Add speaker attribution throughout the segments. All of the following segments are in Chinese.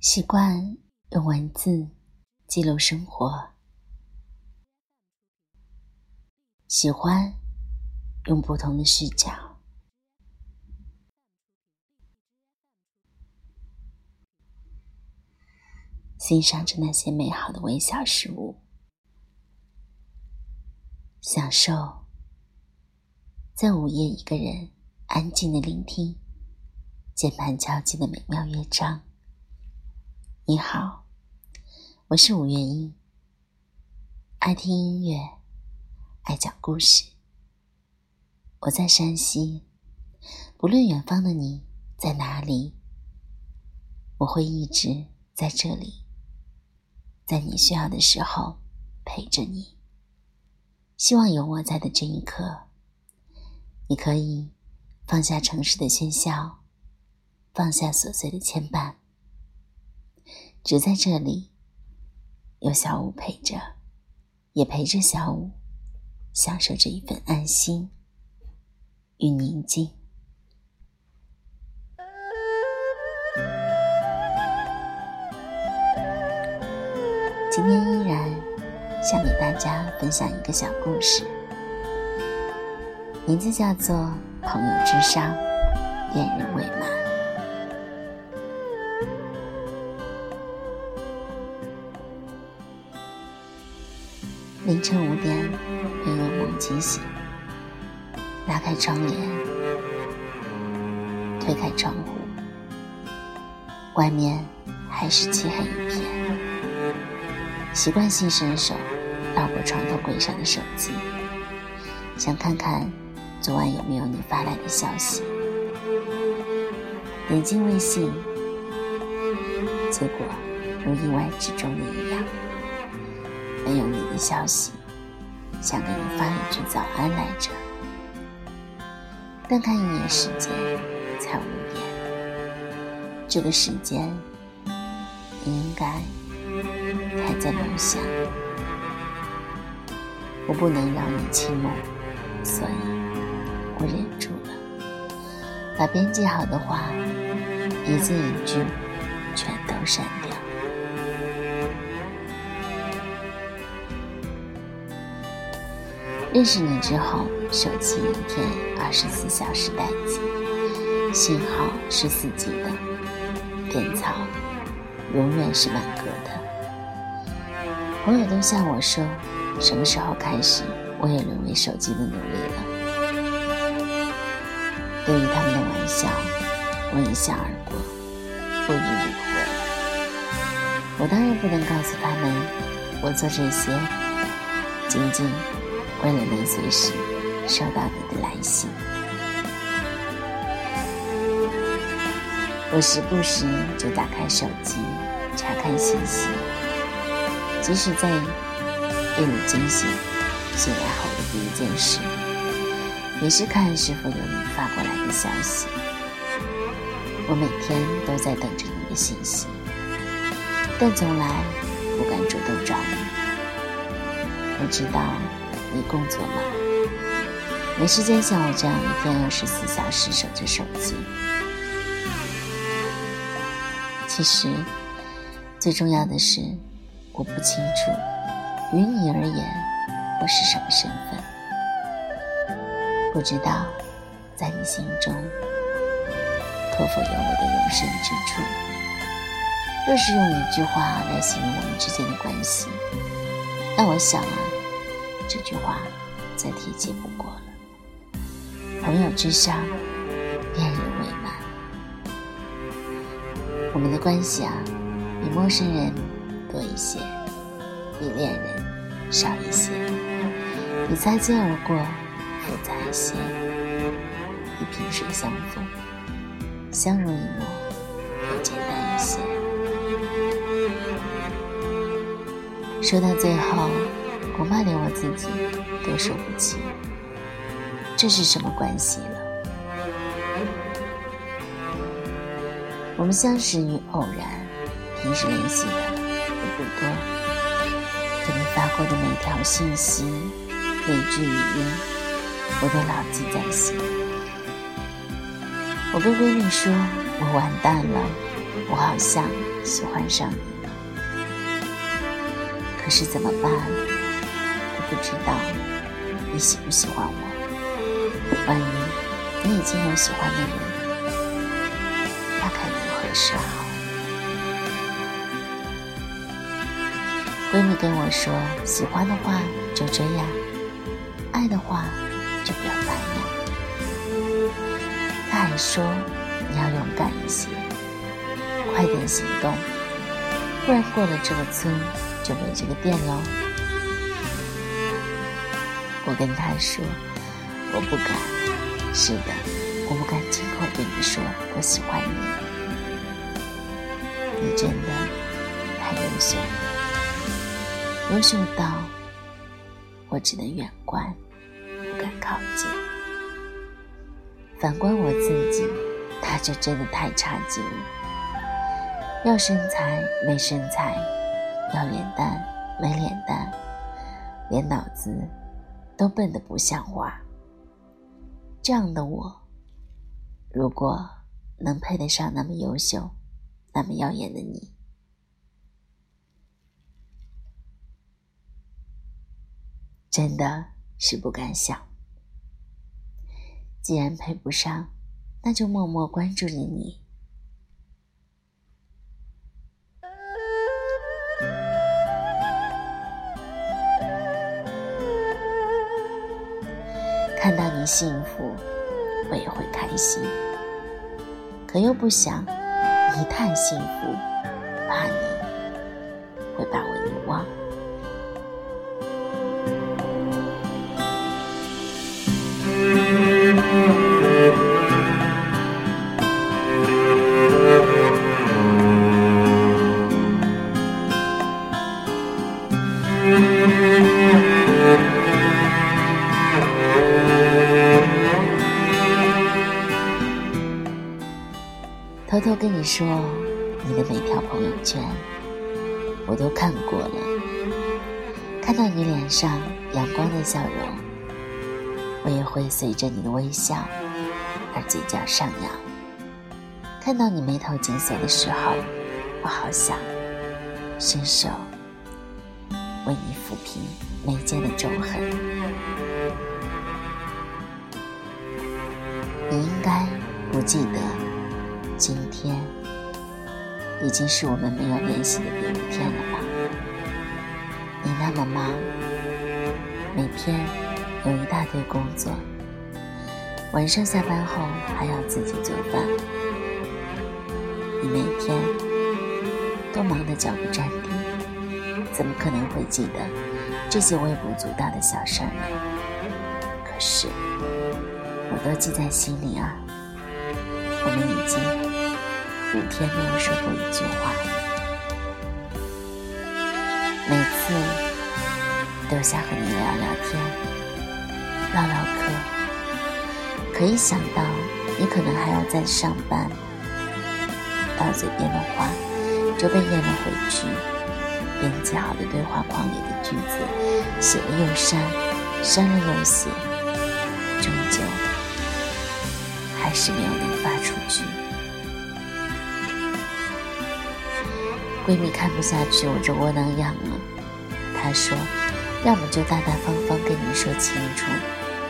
Speaker 1: 习惯用文字记录生活，喜欢用不同的视角欣赏着那些美好的微小事物，享受在午夜一个人安静的聆听键盘敲击的美妙乐章。你好，我是五月英，爱听音乐，爱讲故事。我在山西，不论远方的你在哪里，我会一直在这里，在你需要的时候陪着你。希望有我在的这一刻，你可以放下城市的喧嚣，放下琐碎的牵绊。只在这里，有小五陪着，也陪着小五，享受着一份安心与宁静。今天依然想给大家分享一个小故事，名字叫做《朋友之上，恋人未满》。凌晨五点，被噩梦惊醒。拉开窗帘，推开窗户，外面还是漆黑一片。习惯性伸手绕过床头柜上的手机，想看看昨晚有没有你发来的消息。点进微信，结果如意外之中的一样。没有你的消息，想给你发一句早安来着。但看一眼时间，才五点。这个时间，你应该还在楼下。我不能扰你清梦，所以我忍住了，把编辑好的话一字一句全都删掉。认识你之后，手机一天二十四小时待机，信号是四 G 的，电槽永远是满格的。朋友都向我说，什么时候开始，我也沦为手机的奴隶了。对于他们的玩笑，我一笑而过，不予理会。我当然不能告诉他们，我做这些仅仅。为了能随时收到你的来信，我时不时就打开手机查看信息，即使在夜里惊醒，醒来后的第一件事，也是看是否有你发过来的消息。我每天都在等着你的信息，但从来不敢主动找你。我知道。你工作忙？没时间像我这样一天二十四小时守着手机。其实，最重要的是，我不清楚，于你而言，我是什么身份。不知道，在你心中，可否有我的容身之处？若是用一句话来形容我们之间的关系，那我想啊。这句话再贴切不过了。朋友之上，恋人未满。我们的关系啊，比陌生人多一些，比恋人少一些，比擦肩而过复杂一些，比萍水相逢相濡以沫又简单一些。说到最后。恐怕连我自己都说不清，这是什么关系了。我们相识于偶然，平时联系的也不多。可你发过的每条信息、每句语音，我都牢记在心。我跟闺蜜说，我完蛋了，我好像喜欢上你了。可是怎么办？不知道你喜不喜欢我。万一你已经有喜欢的人，那该如何是好？闺蜜跟我说：“喜欢的话就这样，爱的话就表白呀。”她还说：“你要勇敢一些，快点行动，不然过了这个村。”就没这个店喽。我跟他说，我不敢。是的，我不敢亲口对你说我喜欢你。你真的太优秀了，优秀到我只能远观，不敢靠近。反观我自己，他就真的太差劲了。要身材没身材。要脸蛋没脸蛋，连脑子都笨得不像话。这样的我，如果能配得上那么优秀、那么耀眼的你，真的是不敢想。既然配不上，那就默默关注着你。看到你幸福，我也会开心。可又不想一旦幸福，怕你会把我遗忘。偷偷跟你说，你的每条朋友圈我都看过了。看到你脸上阳光的笑容，我也会随着你的微笑而嘴角上扬。看到你眉头紧锁的时候，我好想伸手为你抚平眉间的皱痕。你应该不记得。今天已经是我们没有联系的第五天了吧？你那么忙，每天有一大堆工作，晚上下班后还要自己做饭，你每天都忙得脚不沾地，怎么可能会记得这些微不足道的小事儿呢？可是我都记在心里啊。我们已经。五天没有说过一句话，每次都想和你聊聊天、唠唠嗑，可一想到你可能还要在上班，到嘴边的话就被咽了回去，编辑好的对话框里的句子写了又删，删了又写，终究还是没有能发出去。闺蜜看不下去我这窝囊样了，她说：“要么就大大方方跟你说清楚，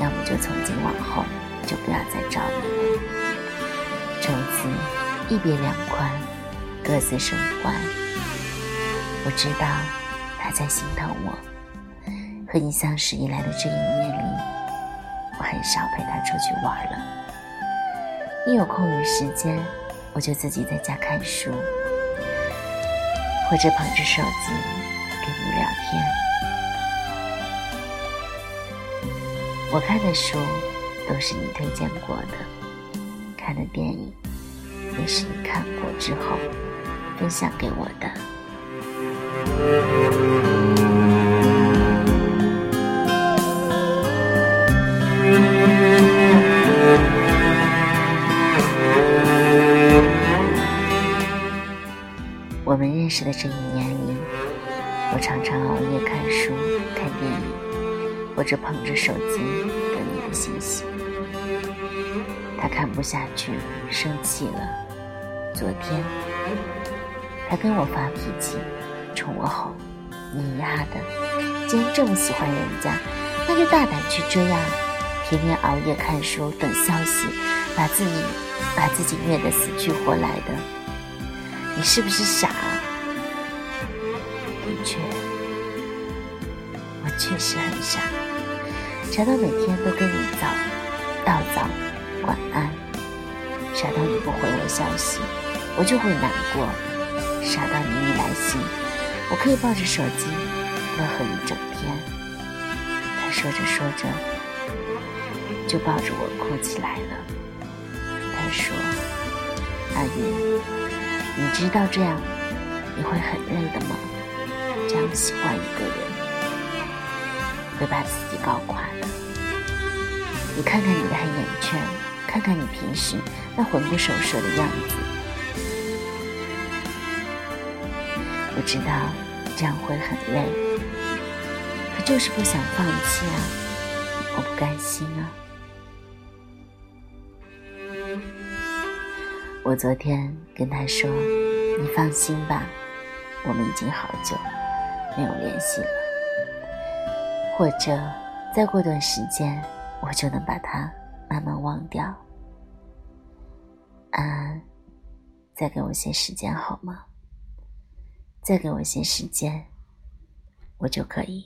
Speaker 1: 要么就从今往后就不要再找你了。”从此一别两宽，各自生欢。我知道她在心疼我。和你相识以来的这一年里，我很少陪她出去玩了。一有空余时间，我就自己在家看书。或者捧着手机跟你聊天，我看的书都是你推荐过的，看的电影也是你看过之后分享给我的。识的这一年里，我常常熬夜看书、看电影，或者捧着手机等你的信息。他看不下去，生气了。昨天他跟我发脾气，冲我吼：“你丫的，既然这么喜欢人家，那就大胆去追啊！天天熬夜看书等消息，把自己把自己虐得死去活来的，你是不是傻？”的确实很傻，傻到每天都跟你早道早晚安，傻到你不回我消息，我就会难过。傻到你一来信，我可以抱着手机乐呵一整天。他说着说着，就抱着我哭起来了。他说：“阿云，你知道这样你会很累的吗？这样喜欢一个人，会把自己搞垮的。你看看你的黑眼圈，看看你平时那魂不守舍的样子。”我知道这样会很累，可就是不想放弃啊！我不甘心啊！我昨天跟他说：“你放心吧，我们已经好久没有联系了，或者再过段时间，我就能把它慢慢忘掉。”安安，再给我些时间好吗？再给我些时间，我就可以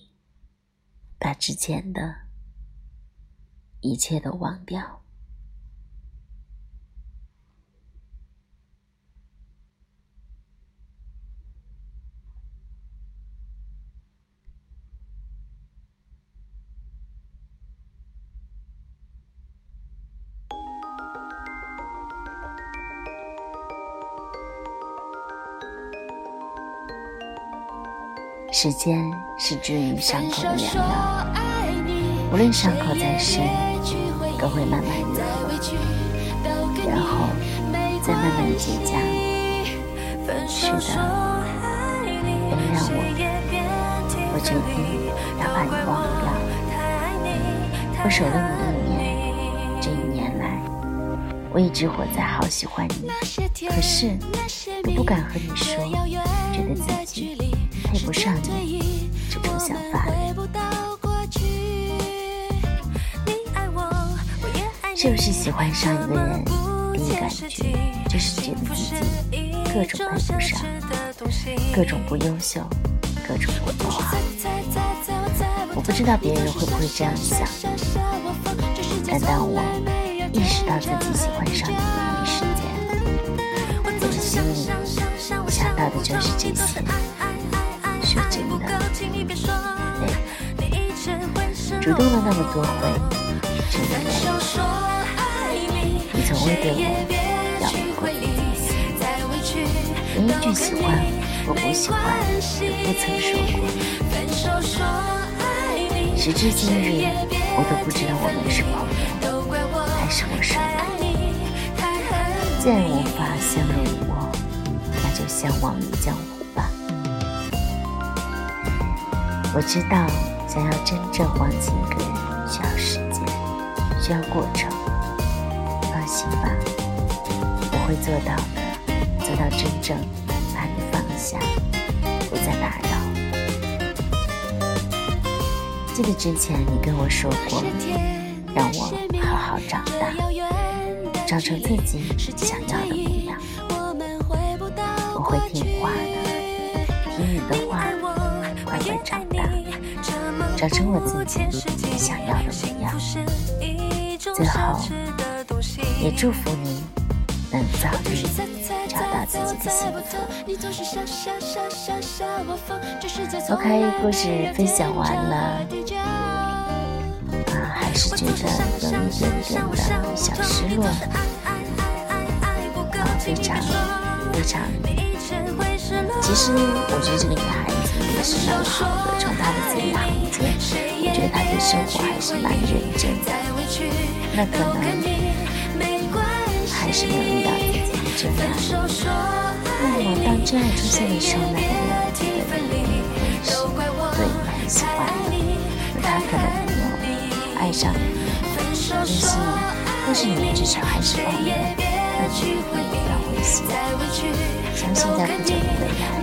Speaker 1: 把之前的一切都忘掉。时间是治愈伤口的良药，无论伤口再深，都会慢慢愈合，然后再慢慢结痂。是的，原谅我，我决定要把你忘掉。我守了你一年，这一年来，我一直活在好喜欢你，可是都不敢和你说，觉得自己。配不上你这种想法，是不是喜欢上一个人，第一感觉就是觉得自己各种配不上，各种不优秀，各种不好？我不知道别人会不会这样想，但当我意识到自己喜欢上你的一瞬间，我的心里想到的就是这些。主动了那么多回，真的累。你从未对我要过一点心，连一句喜欢或不喜欢都不曾说过。时至今日，我都不知道我们是朋友还是陌生人。既然无法相濡以沫，那就相忘于江湖吧。我知道，想要真正忘记一个人，需要时间，需要过程。放心吧，我会做到的，做到真正把你放下，不再打扰。记得之前你跟我说过，让我好好长大，长成自己想要的模样。我会听话的，听你的话。长成我自己想要的模样。最后，也祝福你能早日找到自己的幸福。OK，故事分享完了，啊，还是觉得有一点点的小失落，啊，非常非常。其实，我觉得这个女孩子也是蛮好的，从她的字里行间，我觉得他对生活还是蛮认真的。那可能还是没有遇到自己的真爱。那么，当真爱出现的时候，那个人觉得你会是对你很喜欢的，那他可能没有爱上你，但是，但是你们至少还是朋友。让你也感到温馨。相信在不久的未来。